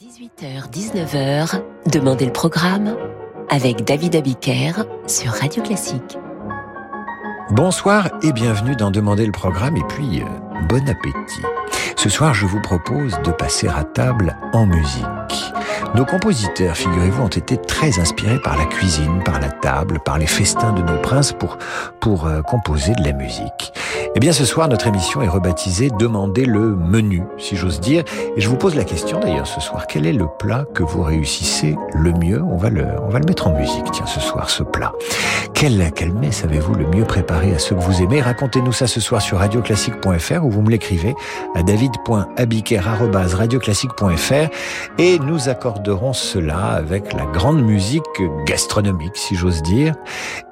18h-19h, Demandez le programme avec David Abiker sur Radio Classique. Bonsoir et bienvenue dans Demander le programme et puis euh, bon appétit. Ce soir, je vous propose de passer à table en musique. Nos compositeurs, figurez-vous, ont été très inspirés par la cuisine, par la table, par les festins de nos princes pour, pour euh, composer de la musique. Eh bien, ce soir, notre émission est rebaptisée Demandez le menu, si j'ose dire. Et je vous pose la question d'ailleurs ce soir. Quel est le plat que vous réussissez le mieux? On va le, on va le mettre en musique, tiens, ce soir, ce plat. Quel, quel mets savez-vous le mieux préparé à ceux que vous aimez? Racontez-nous ça ce soir sur radioclassique.fr ou vous me l'écrivez à david.abiker.radioclassique.fr et nous accorderons cela avec la grande musique gastronomique, si j'ose dire.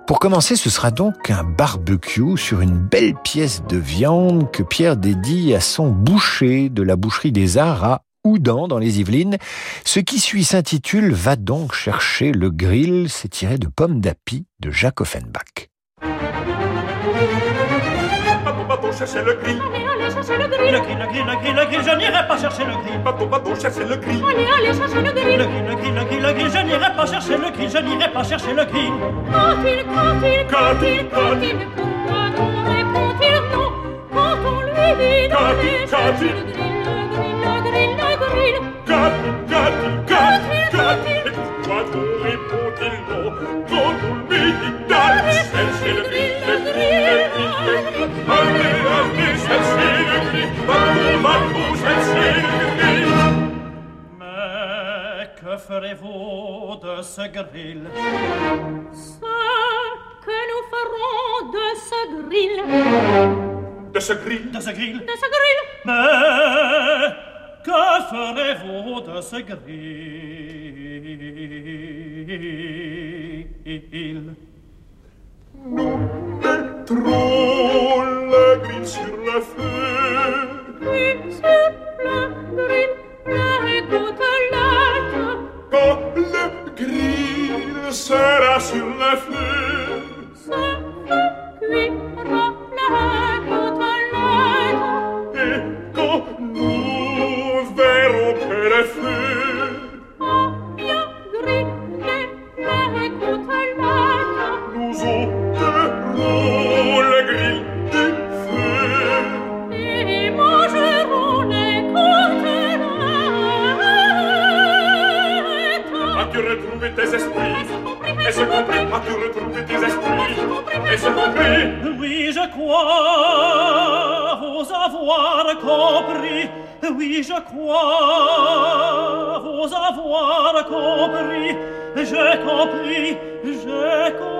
Pour commencer, ce sera donc un barbecue sur une belle pièce de viande que Pierre dédie à son boucher de la boucherie des Arts à Oudan dans les Yvelines. Ce qui suit s'intitule Va donc chercher le grill. C'est tiré de Pommes d'api de Jacques Offenbach. chercher le grill. Allez, allez, chercher le grill. Le grill, le grill, le grill, le grill, je n'irai pas chercher le grill. Bateau, bateau, chercher le grill. Allez, allez, chercher le grill. Le grill, le grill, le grill, le grill, je n'irai pas chercher le grill, je n'irai pas chercher le grill. Quand il, quand il, Quand il, quand il, pourquoi non répond-il non Quand on lui dit d'aller chercher le grill, le grill, pourquoi nous répond-il non Quand le le le le. Allez, allez, le le grill. Mais que ferez-vous de ce grill? Ce que nous ferons de ce grill, De ce grill, de ce grill? de ce grill, Mais que ferez-vous de ces grilles Nous mettrons les grilles sur le feu. Grilles sur le grilles, la écoute l'âtre. Quand le grill sera sur le feu, ça cuira l'âtre. Oui, je crois vous avoir compris Oui, je crois vous avoir compris. J'ai compris, j'ai compris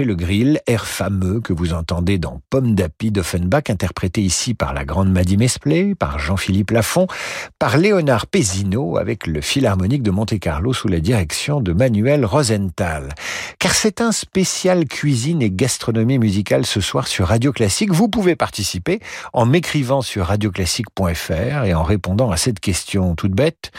le grill, air fameux que vous entendez dans Pomme d'api d'Offenbach, interprété ici par la grande Maddy Mesplé, par Jean-Philippe Lafont, par Léonard Pézino avec le Philharmonique de Monte-Carlo sous la direction de Manuel Rosenthal. Car c'est un spécial cuisine et gastronomie musicale ce soir sur Radio Classique. Vous pouvez participer en m'écrivant sur radioclassique.fr et en répondant à cette question toute bête.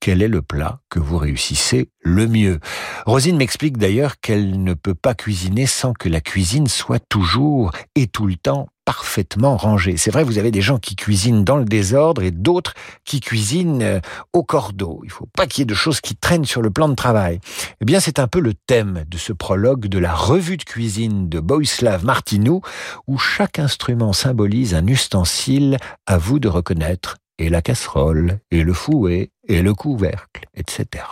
Quel est le plat que vous réussissez le mieux Rosine m'explique d'ailleurs qu'elle ne peut pas cuisiner sans que la cuisine soit toujours et tout le temps parfaitement rangée. C'est vrai, vous avez des gens qui cuisinent dans le désordre et d'autres qui cuisinent euh, au cordeau. Il faut pas qu'il y ait de choses qui traînent sur le plan de travail. Eh bien, c'est un peu le thème de ce prologue de la revue de cuisine de Boislav Martinou, où chaque instrument symbolise un ustensile à vous de reconnaître, et la casserole, et le fouet, et le couvercle, etc.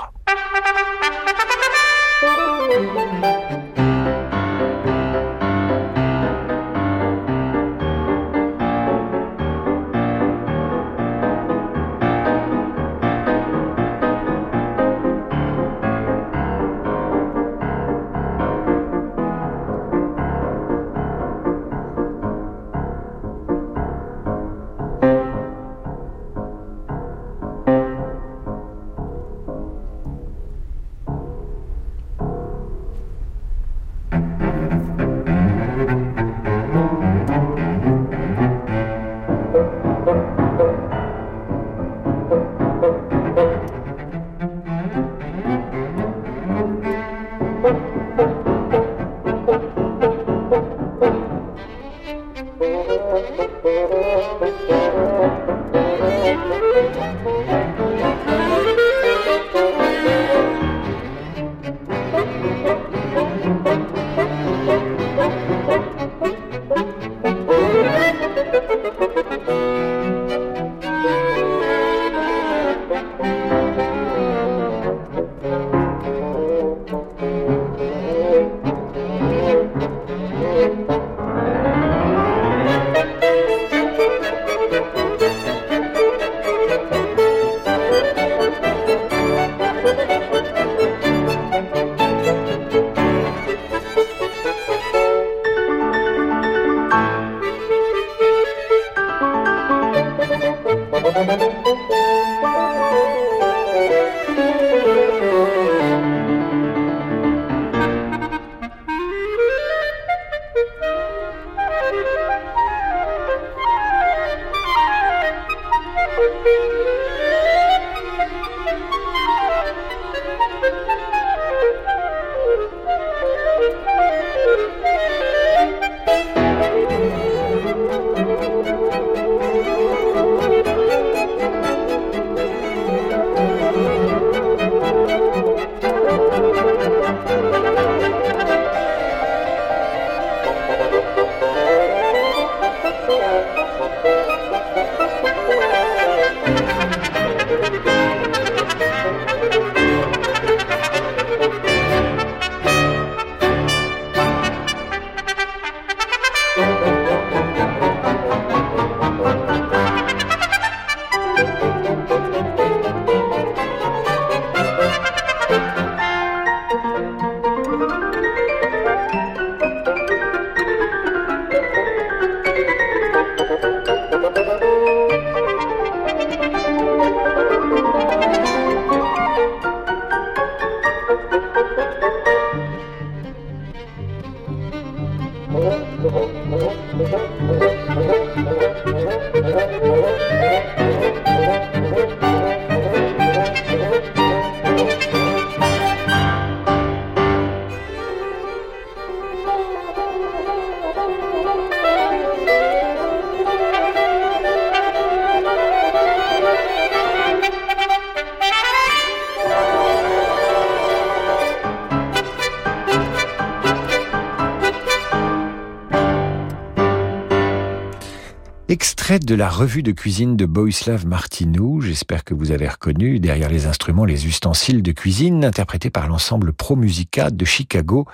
de la revue de cuisine de Boislav Martinou. J'espère que vous avez reconnu derrière les instruments les ustensiles de cuisine interprétés par l'ensemble Pro Musica de Chicago.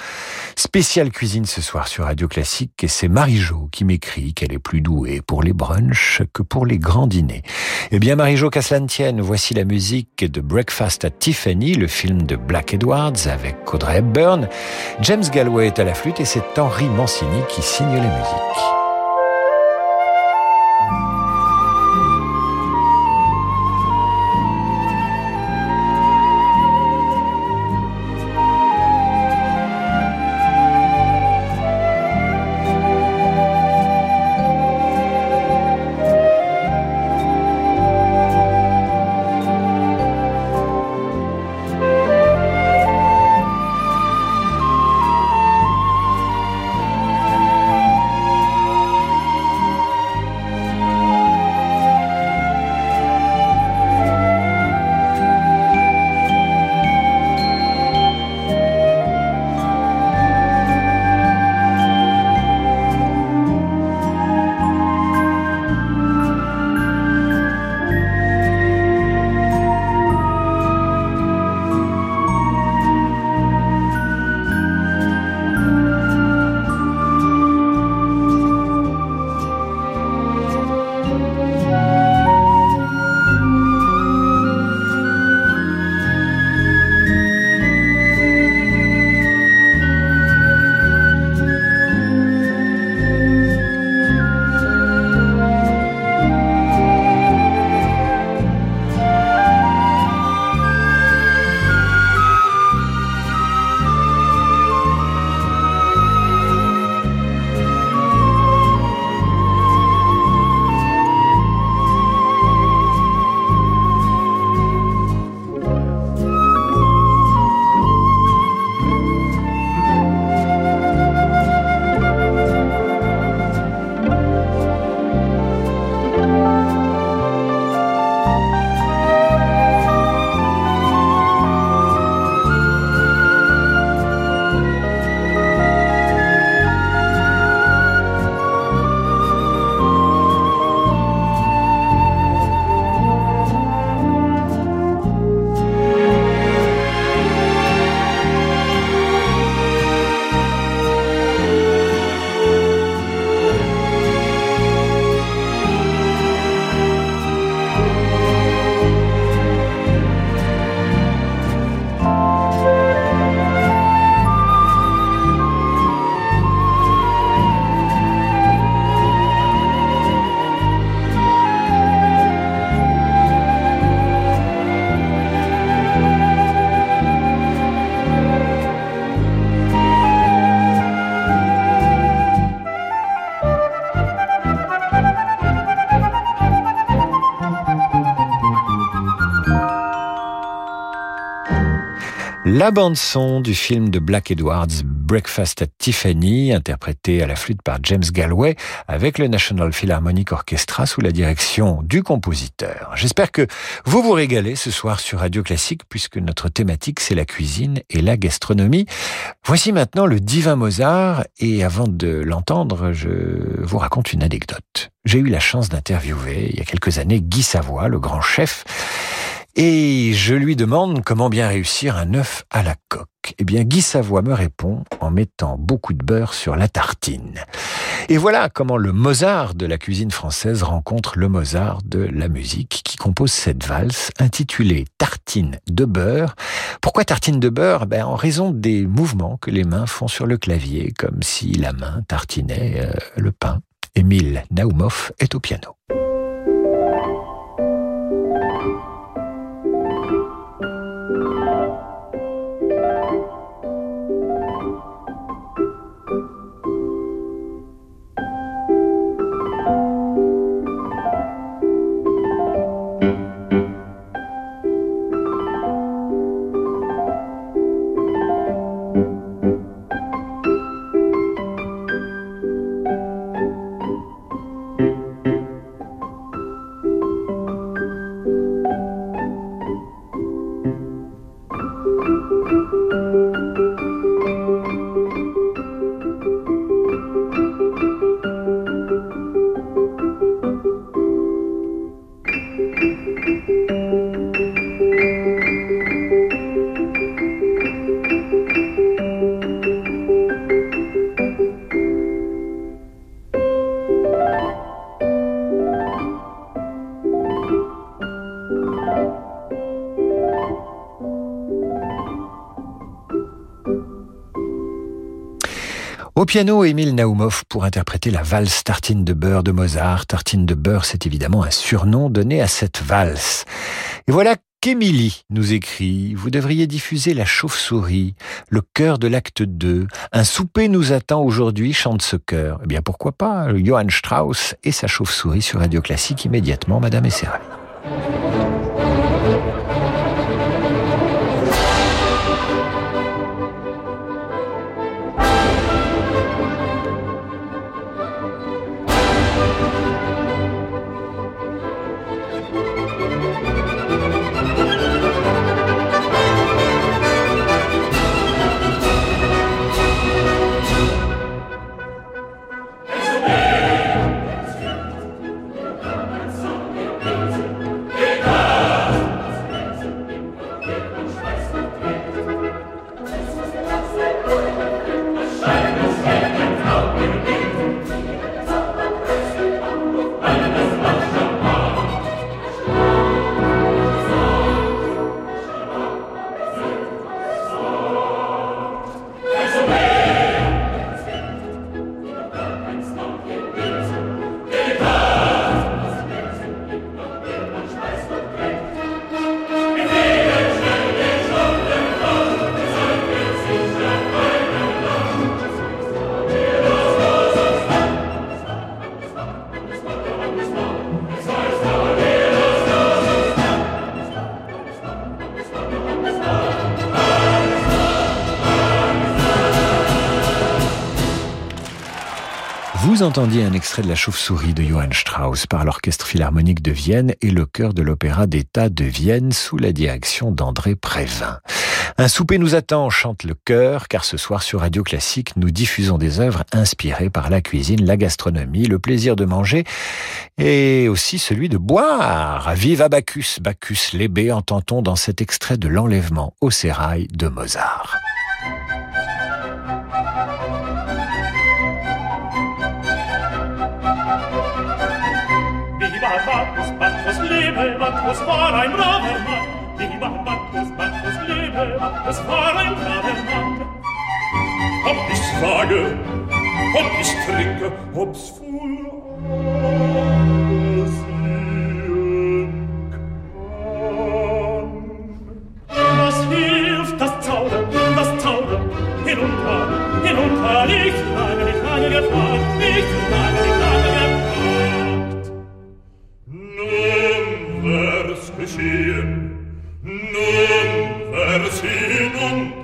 Spéciale cuisine ce soir sur Radio Classique et c'est Marie-Jo qui m'écrit qu'elle est plus douée pour les brunchs que pour les grands dîners. Eh bien Marie-Jo tienne, voici la musique de Breakfast at Tiffany, le film de Black Edwards avec Audrey Hepburn. James Galway est à la flûte et c'est Henri Mancini qui signe la musique. La bande-son du film de Black Edwards, Breakfast at Tiffany, interprété à la flûte par James Galway, avec le National Philharmonic Orchestra sous la direction du compositeur. J'espère que vous vous régalez ce soir sur Radio Classique, puisque notre thématique c'est la cuisine et la gastronomie. Voici maintenant le divin Mozart, et avant de l'entendre, je vous raconte une anecdote. J'ai eu la chance d'interviewer il y a quelques années Guy Savoy, le grand chef, et je lui demande comment bien réussir un œuf à la coque. Eh bien, Guy Savoie me répond en mettant beaucoup de beurre sur la tartine. Et voilà comment le Mozart de la cuisine française rencontre le Mozart de la musique qui compose cette valse intitulée Tartine de beurre. Pourquoi tartine de beurre? Ben, En raison des mouvements que les mains font sur le clavier, comme si la main tartinait euh, le pain. Émile Naumov est au piano. Piano, Émile Naumov pour interpréter la valse Tartine de beurre de Mozart. Tartine de beurre, c'est évidemment un surnom donné à cette valse. Et voilà qu'Émilie nous écrit Vous devriez diffuser La chauve-souris, le cœur de l'acte 2. Un souper nous attend aujourd'hui, chante ce cœur. Eh bien, pourquoi pas? Johann Strauss et sa chauve-souris sur Radio Classique immédiatement, Madame et Vous entendiez un extrait de La Chauve-souris de Johann Strauss par l'Orchestre Philharmonique de Vienne et le chœur de l'Opéra d'État de Vienne sous la direction d'André Prévin. Un souper nous attend, chante le chœur, car ce soir sur Radio Classique, nous diffusons des œuvres inspirées par la cuisine, la gastronomie, le plaisir de manger et aussi celui de boire. Vive Bacchus, Bacchus l'ébé, entend-on dans cet extrait de l'enlèvement au sérail de Mozart. Lebe, Bacchus war ein braver Mann. Lieber Bacchus, Bacchus lebe, Bacchus war ein braver Mann. Ob ich sage, ob ich trinke, ob's kann. Was hilft das Zauber, das Zauber, hinunter, hinunter, nicht lange, nicht lange gefragt, nicht lange, geschehen. Nun versieh, nun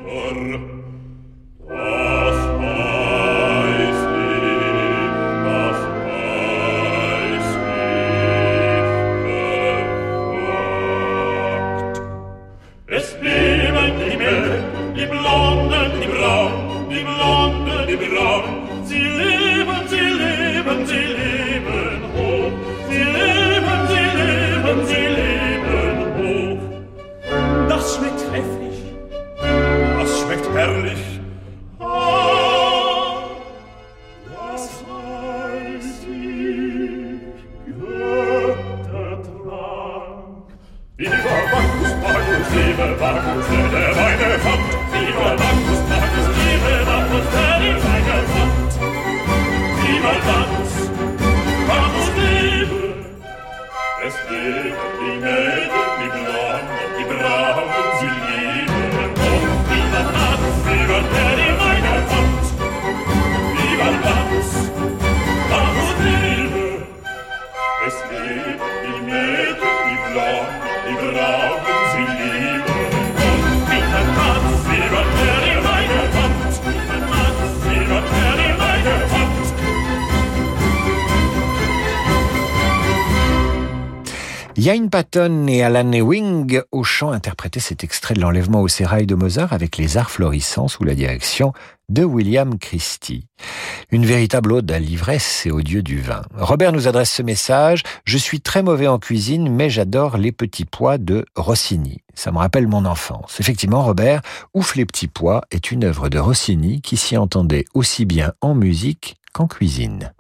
Et Alan Ewing au chant interprétaient cet extrait de l'enlèvement au sérail de Mozart avec les arts florissants sous la direction de William Christie. Une véritable ode à l'ivresse et au dieu du vin. Robert nous adresse ce message. Je suis très mauvais en cuisine, mais j'adore les petits pois de Rossini. Ça me rappelle mon enfance. Effectivement, Robert, Ouf les petits pois est une œuvre de Rossini qui s'y entendait aussi bien en musique qu'en cuisine.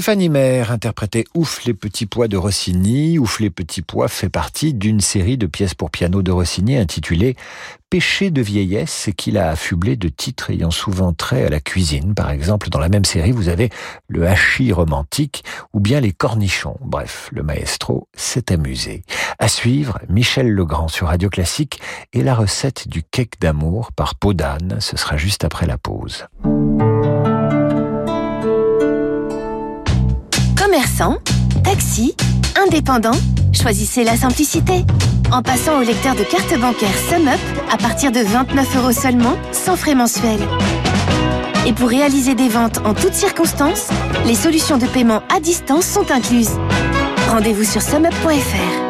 Stéphanie Maire interprétait Ouf les petits pois de Rossini. Ouf les petits pois fait partie d'une série de pièces pour piano de Rossini intitulée Péché de vieillesse et qu'il a affublé de titres ayant souvent trait à la cuisine. Par exemple, dans la même série, vous avez le hachis romantique ou bien les cornichons. Bref, le maestro s'est amusé. À suivre, Michel Legrand sur Radio Classique et la recette du cake d'amour par Podane. Ce sera juste après la pause. Taxi, indépendant, choisissez la simplicité. En passant au lecteur de carte bancaire SumUp à partir de 29 euros seulement, sans frais mensuels. Et pour réaliser des ventes en toutes circonstances, les solutions de paiement à distance sont incluses. Rendez-vous sur sumup.fr.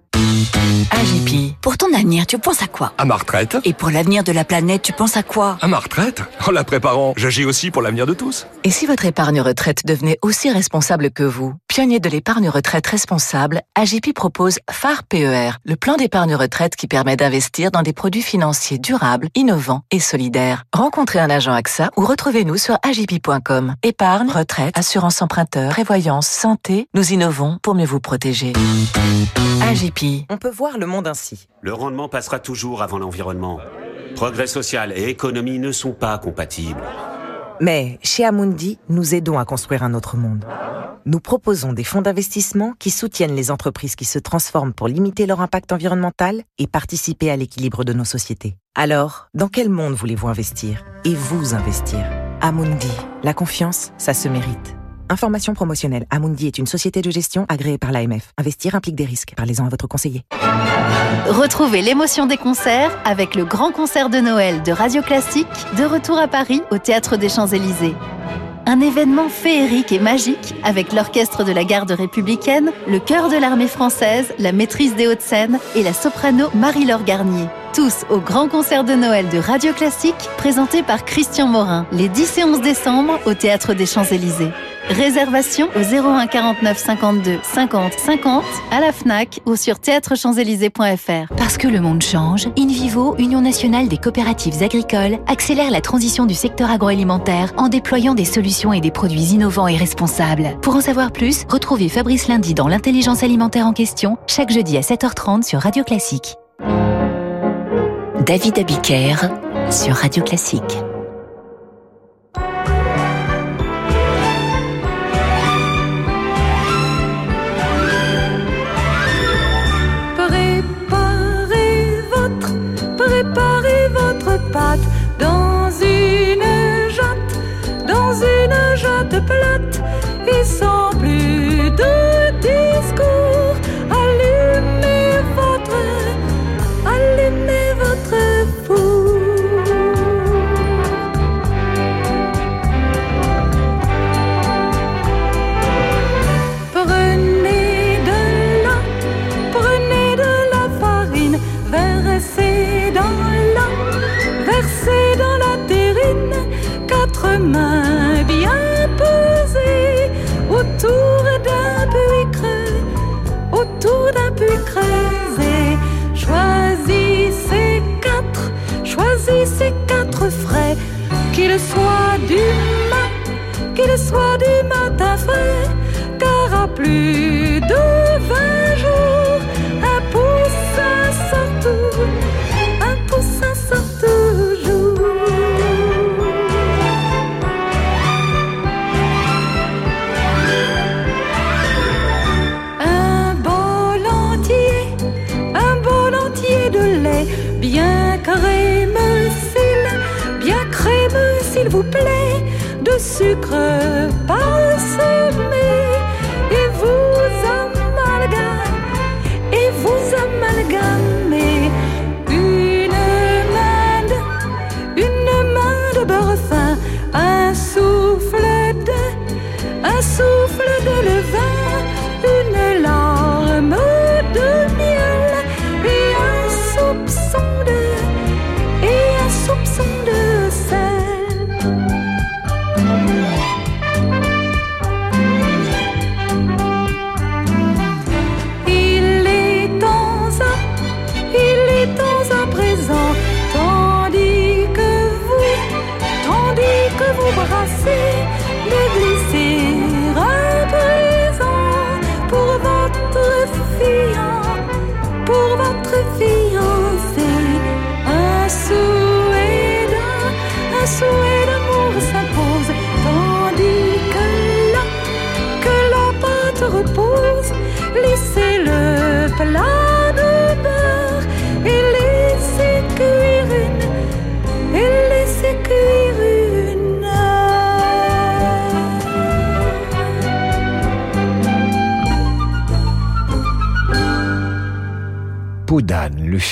AGP, pour ton avenir, tu penses à quoi? À ma retraite. Et pour l'avenir de la planète, tu penses à quoi? À ma retraite? En la préparant, j'agis aussi pour l'avenir de tous. Et si votre épargne retraite devenait aussi responsable que vous? Pionnier de l'épargne retraite responsable, AGP propose phare PER, le plan d'épargne retraite qui permet d'investir dans des produits financiers durables, innovants et solidaires. Rencontrez un agent AXA ou retrouvez-nous sur agip.com. Épargne, retraite, assurance emprunteur, prévoyance, santé, nous innovons pour mieux vous protéger. AGP. On peut voir le monde ainsi. Le rendement passera toujours avant l'environnement. Progrès social et économie ne sont pas compatibles. Mais chez Amundi, nous aidons à construire un autre monde. Nous proposons des fonds d'investissement qui soutiennent les entreprises qui se transforment pour limiter leur impact environnemental et participer à l'équilibre de nos sociétés. Alors, dans quel monde voulez-vous investir Et vous investir? Amundi, la confiance, ça se mérite. Information promotionnelle. Amundi est une société de gestion agréée par l'AMF. Investir implique des risques. Parlez-en à votre conseiller. Retrouvez l'émotion des concerts avec le grand concert de Noël de Radio Classique, de retour à Paris au Théâtre des Champs-Élysées. Un événement féerique et magique avec l'orchestre de la garde républicaine, le chœur de l'armée française, la maîtrise des Hauts-de-Seine et la soprano Marie-Laure Garnier. Tous au grand concert de Noël de Radio Classique, présenté par Christian Morin, les 10 et 11 décembre au Théâtre des Champs-Élysées. Réservation au 01 49 52 50 50 à la FNAC ou sur théâtrechamps-élysées.fr. Parce que le monde change, InVivo, Union nationale des coopératives agricoles, accélère la transition du secteur agroalimentaire en déployant des solutions et des produits innovants et responsables. Pour en savoir plus, retrouvez Fabrice Lundi dans l'intelligence alimentaire en question, chaque jeudi à 7h30 sur Radio Classique. David Abiker sur Radio Classique. Frais, qu'ils soient du mat, qu'ils soient du matin frais, car à plus de vingt vous plaît, de sucre parsemé,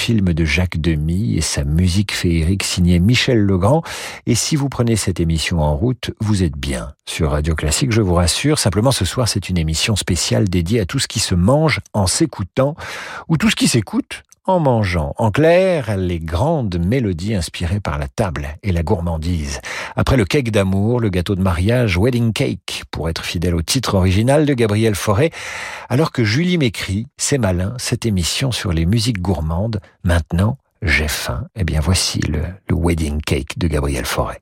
film de Jacques Demy et sa musique féerique signée Michel Legrand. Et si vous prenez cette émission en route, vous êtes bien sur Radio Classique, je vous rassure. Simplement, ce soir, c'est une émission spéciale dédiée à tout ce qui se mange en s'écoutant ou tout ce qui s'écoute en mangeant. En clair, les grandes mélodies inspirées par la table et la gourmandise. Après le cake d'amour, le gâteau de mariage, Wedding Cake, pour être fidèle au titre original de Gabriel Fauré, alors que Julie m'écrit, c'est malin, cette émission sur les musiques gourmandes, maintenant, j'ai faim. Eh bien, voici le, Wedding Cake de Gabriel Fauré.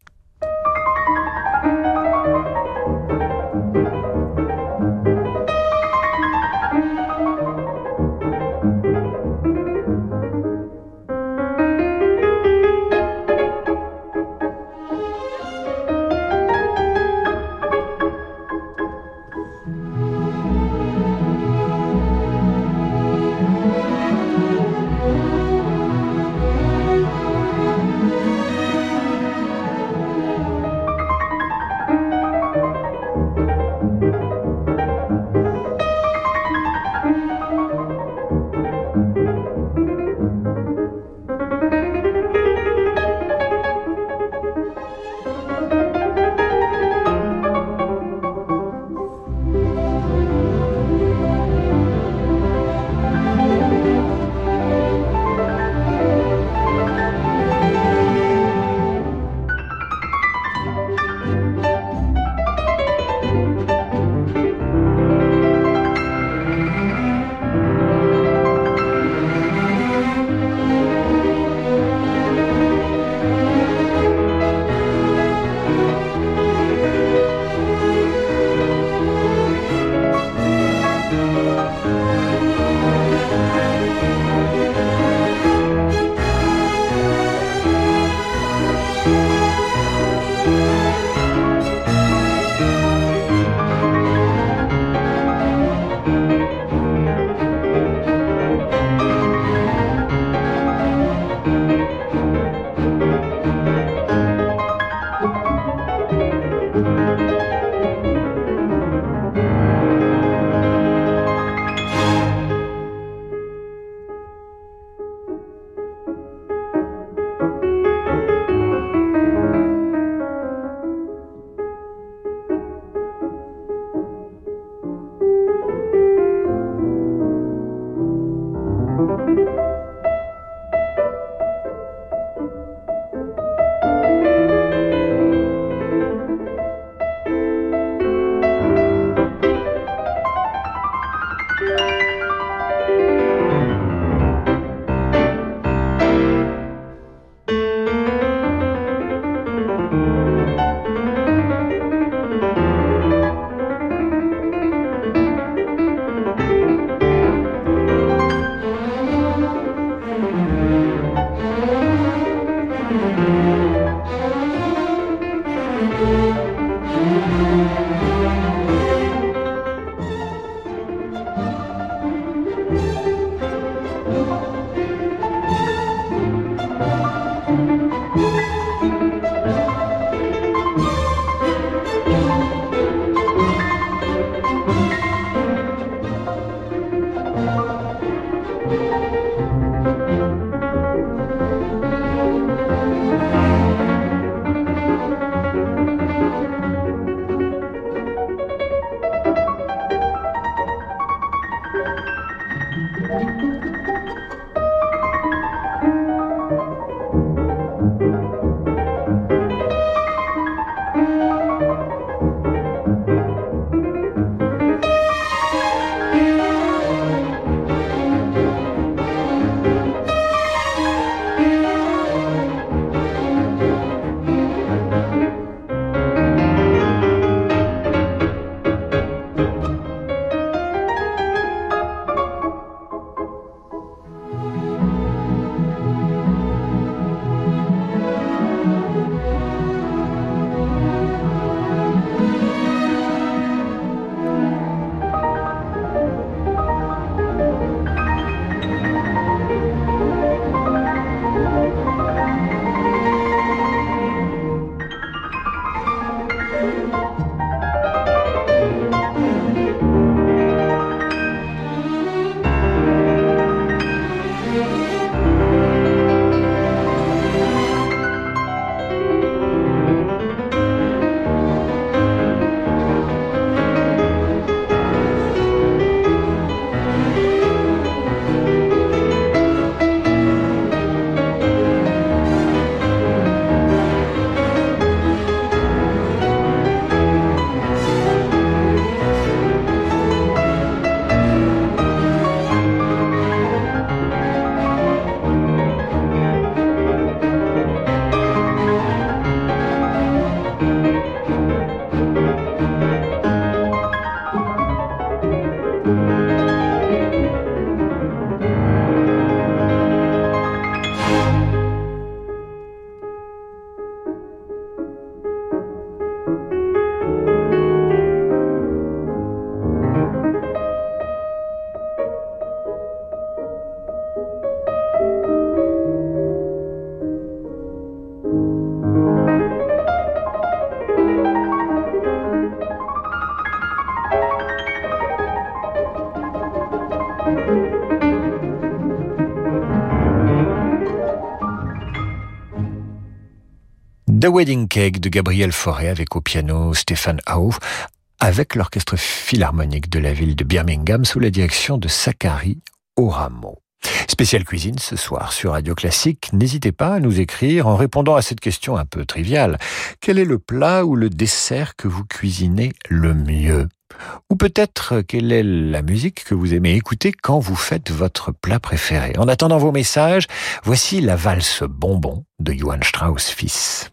The Wedding Cake de Gabriel Fauré avec au piano Stéphane Hauf, avec l'orchestre philharmonique de la ville de Birmingham sous la direction de Zachary Oramo. Spécial cuisine ce soir sur Radio Classique. N'hésitez pas à nous écrire en répondant à cette question un peu triviale. Quel est le plat ou le dessert que vous cuisinez le mieux? Ou peut-être quelle est la musique que vous aimez écouter quand vous faites votre plat préféré? En attendant vos messages, voici la valse bonbon de Johann Strauss fils.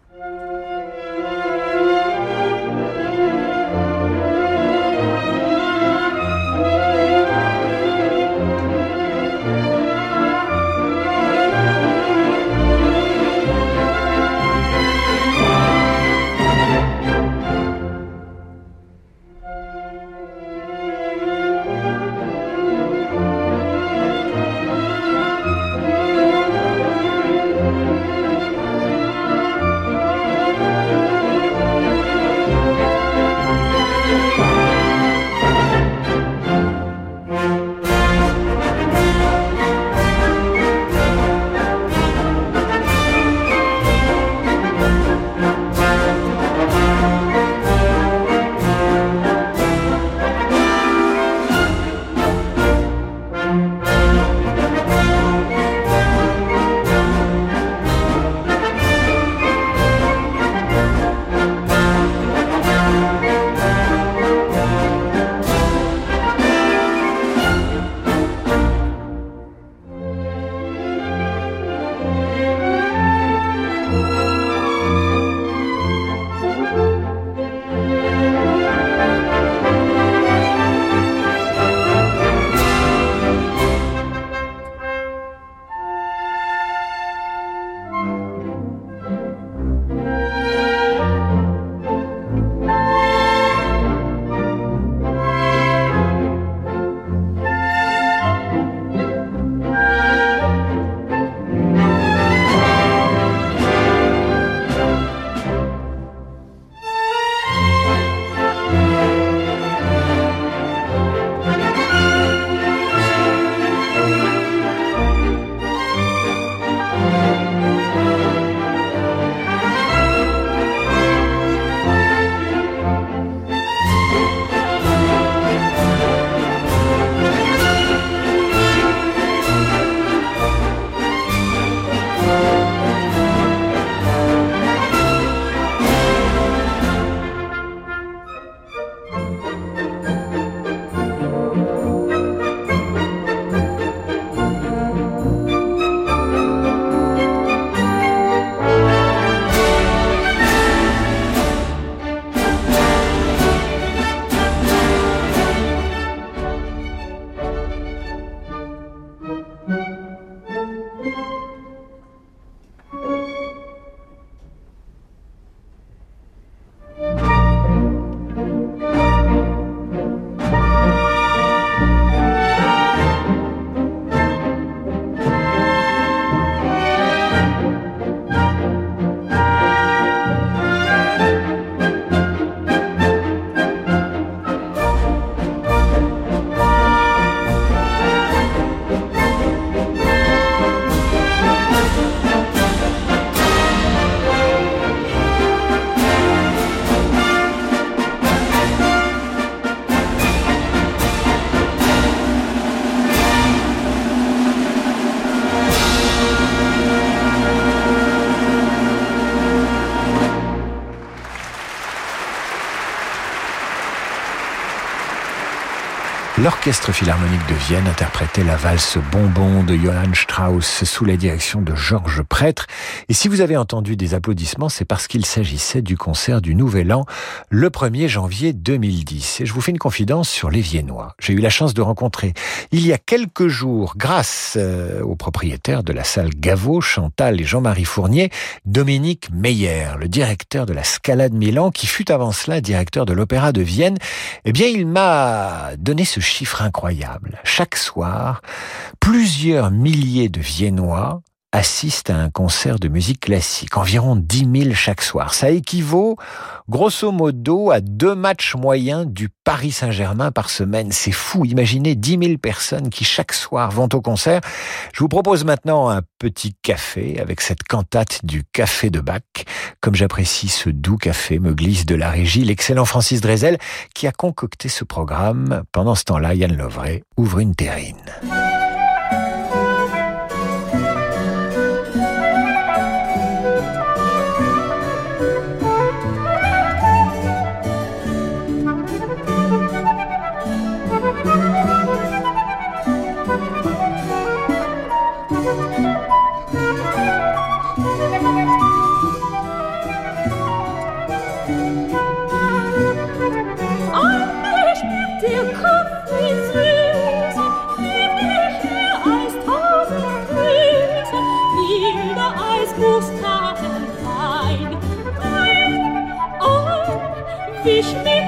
L'Orchestre Philharmonique de Vienne interprétait la valse Bonbon de Johann Strauss sous la direction de Georges Prêtre. Et si vous avez entendu des applaudissements, c'est parce qu'il s'agissait du concert du Nouvel An le 1er janvier 2010. Et je vous fais une confidence sur les Viennois. J'ai eu la chance de rencontrer il y a quelques jours, grâce euh, au propriétaire de la salle Gaveau, Chantal et Jean-Marie Fournier, Dominique Meyer, le directeur de la Scala de Milan, qui fut avant cela directeur de l'Opéra de Vienne. Eh bien, il m'a donné ce chiffre incroyable. Chaque soir, plusieurs milliers de Viennois assistent à un concert de musique classique, environ 10 000 chaque soir. Ça équivaut grosso modo à deux matchs moyens du Paris Saint-Germain par semaine. C'est fou, imaginez 10 000 personnes qui chaque soir vont au concert. Je vous propose maintenant un petit café avec cette cantate du Café de Bach. Comme j'apprécie ce doux café, me glisse de la régie l'excellent Francis Drezel qui a concocté ce programme. Pendant ce temps-là, Yann Lovray ouvre une terrine. dich me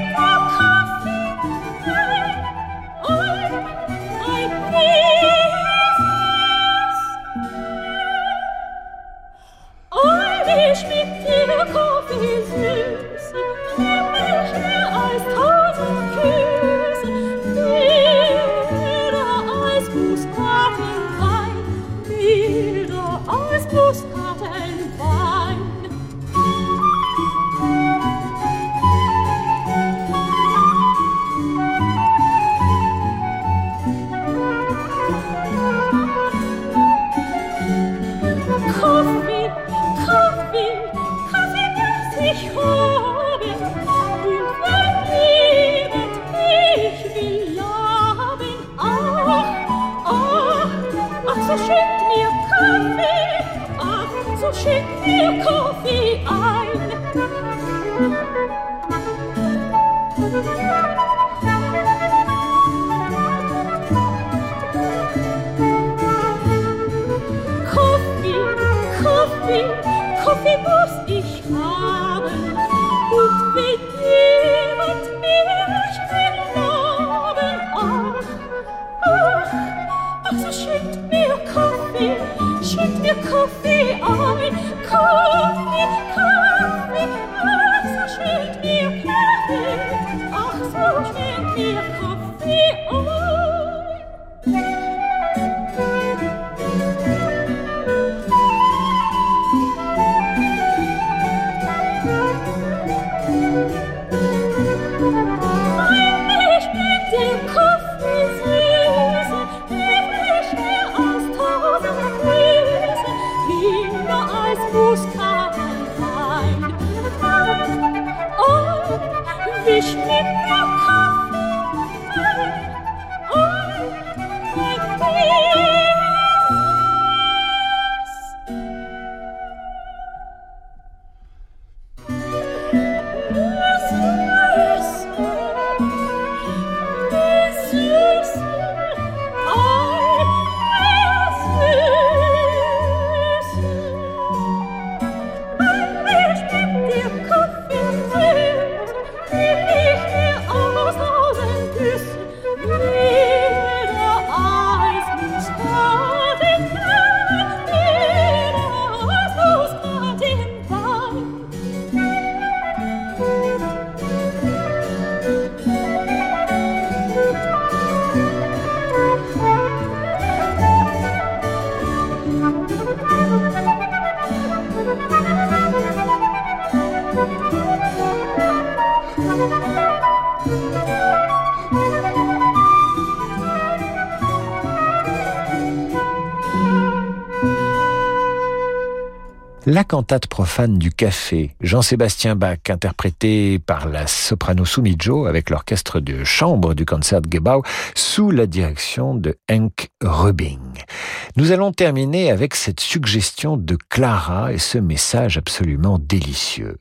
ich mit La cantate profane du café, Jean-Sébastien Bach, interprété par la soprano Sumijo avec l'orchestre de chambre du Concertgebouw sous la direction de Henk Rubing. Nous allons terminer avec cette suggestion de Clara et ce message absolument délicieux.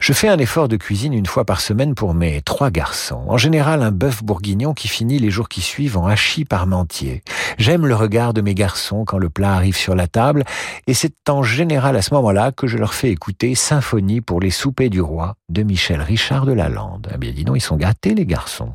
Je fais un effort de cuisine une fois par semaine pour mes trois garçons. En général, un bœuf bourguignon qui finit les jours qui suivent en hachis parmentier. J'aime le regard de mes garçons quand le plat arrive sur la table, et c'est en général à ce moment-là que je leur fais écouter Symphonie pour les soupers du roi de Michel Richard de Lalande. Eh bien, dis donc, ils sont gâtés, les garçons.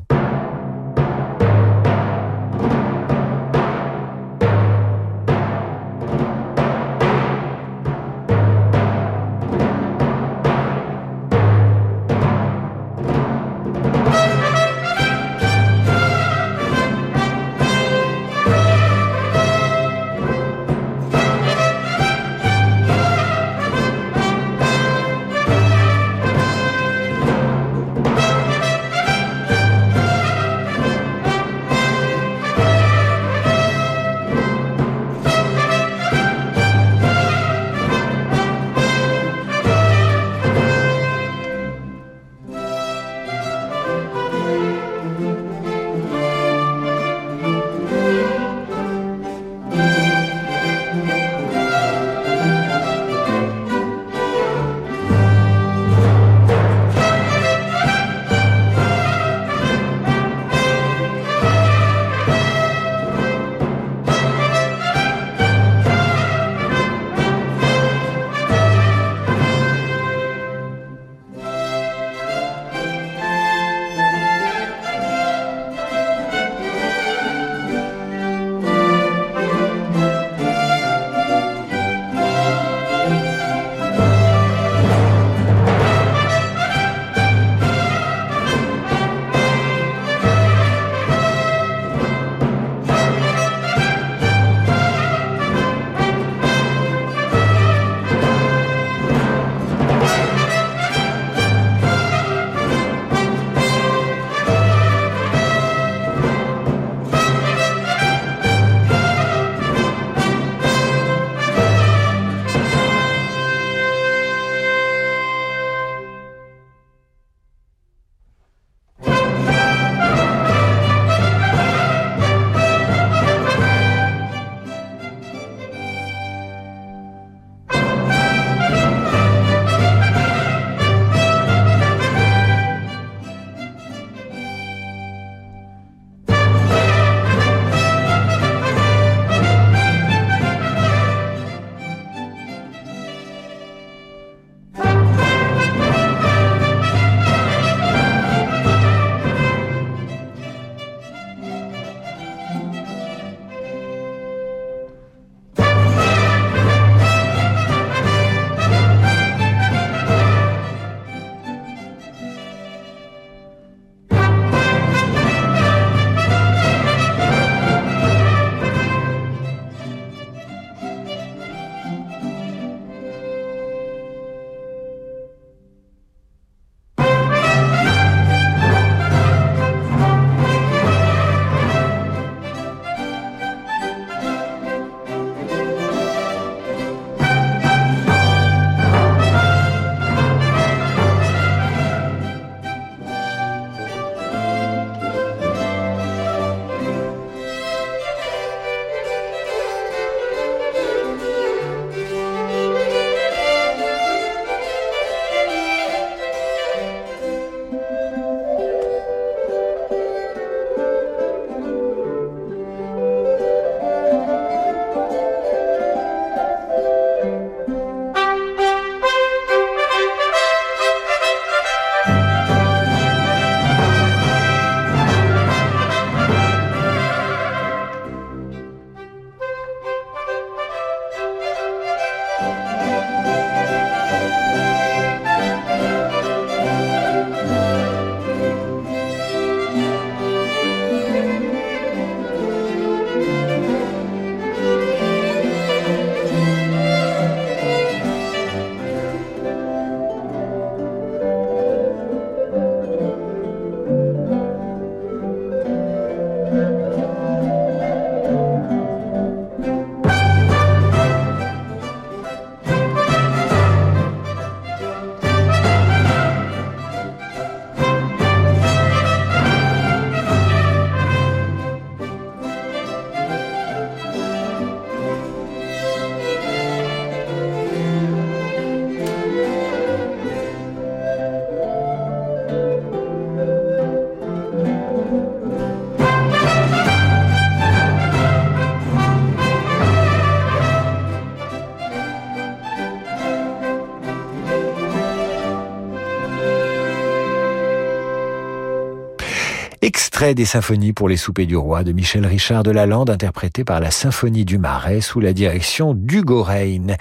Des symphonies pour les soupers du roi de Michel Richard de Lalande, interprété par la Symphonie du Marais sous la direction d'Hugo Reine.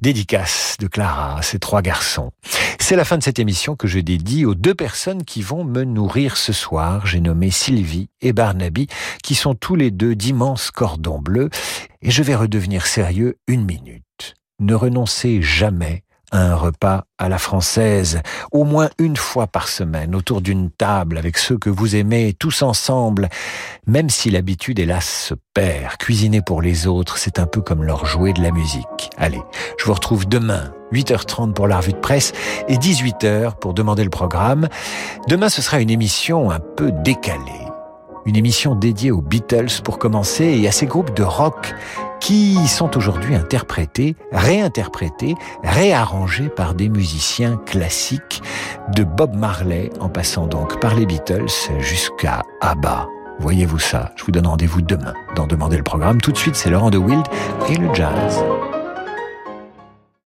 Dédicace de Clara à ces trois garçons. C'est la fin de cette émission que je dédie aux deux personnes qui vont me nourrir ce soir. J'ai nommé Sylvie et Barnaby, qui sont tous les deux d'immenses cordons bleus, et je vais redevenir sérieux une minute. Ne renoncez jamais un repas à la française, au moins une fois par semaine, autour d'une table avec ceux que vous aimez, tous ensemble, même si l'habitude, hélas, se perd. Cuisiner pour les autres, c'est un peu comme leur jouer de la musique. Allez, je vous retrouve demain, 8h30 pour la revue de presse et 18h pour demander le programme. Demain, ce sera une émission un peu décalée une émission dédiée aux Beatles pour commencer et à ces groupes de rock qui sont aujourd'hui interprétés, réinterprétés, réarrangés par des musiciens classiques de Bob Marley en passant donc par les Beatles jusqu'à ABBA. Voyez-vous ça? Je vous donne rendez-vous demain dans Demander le programme. Tout de suite, c'est Laurent de Wild et le jazz.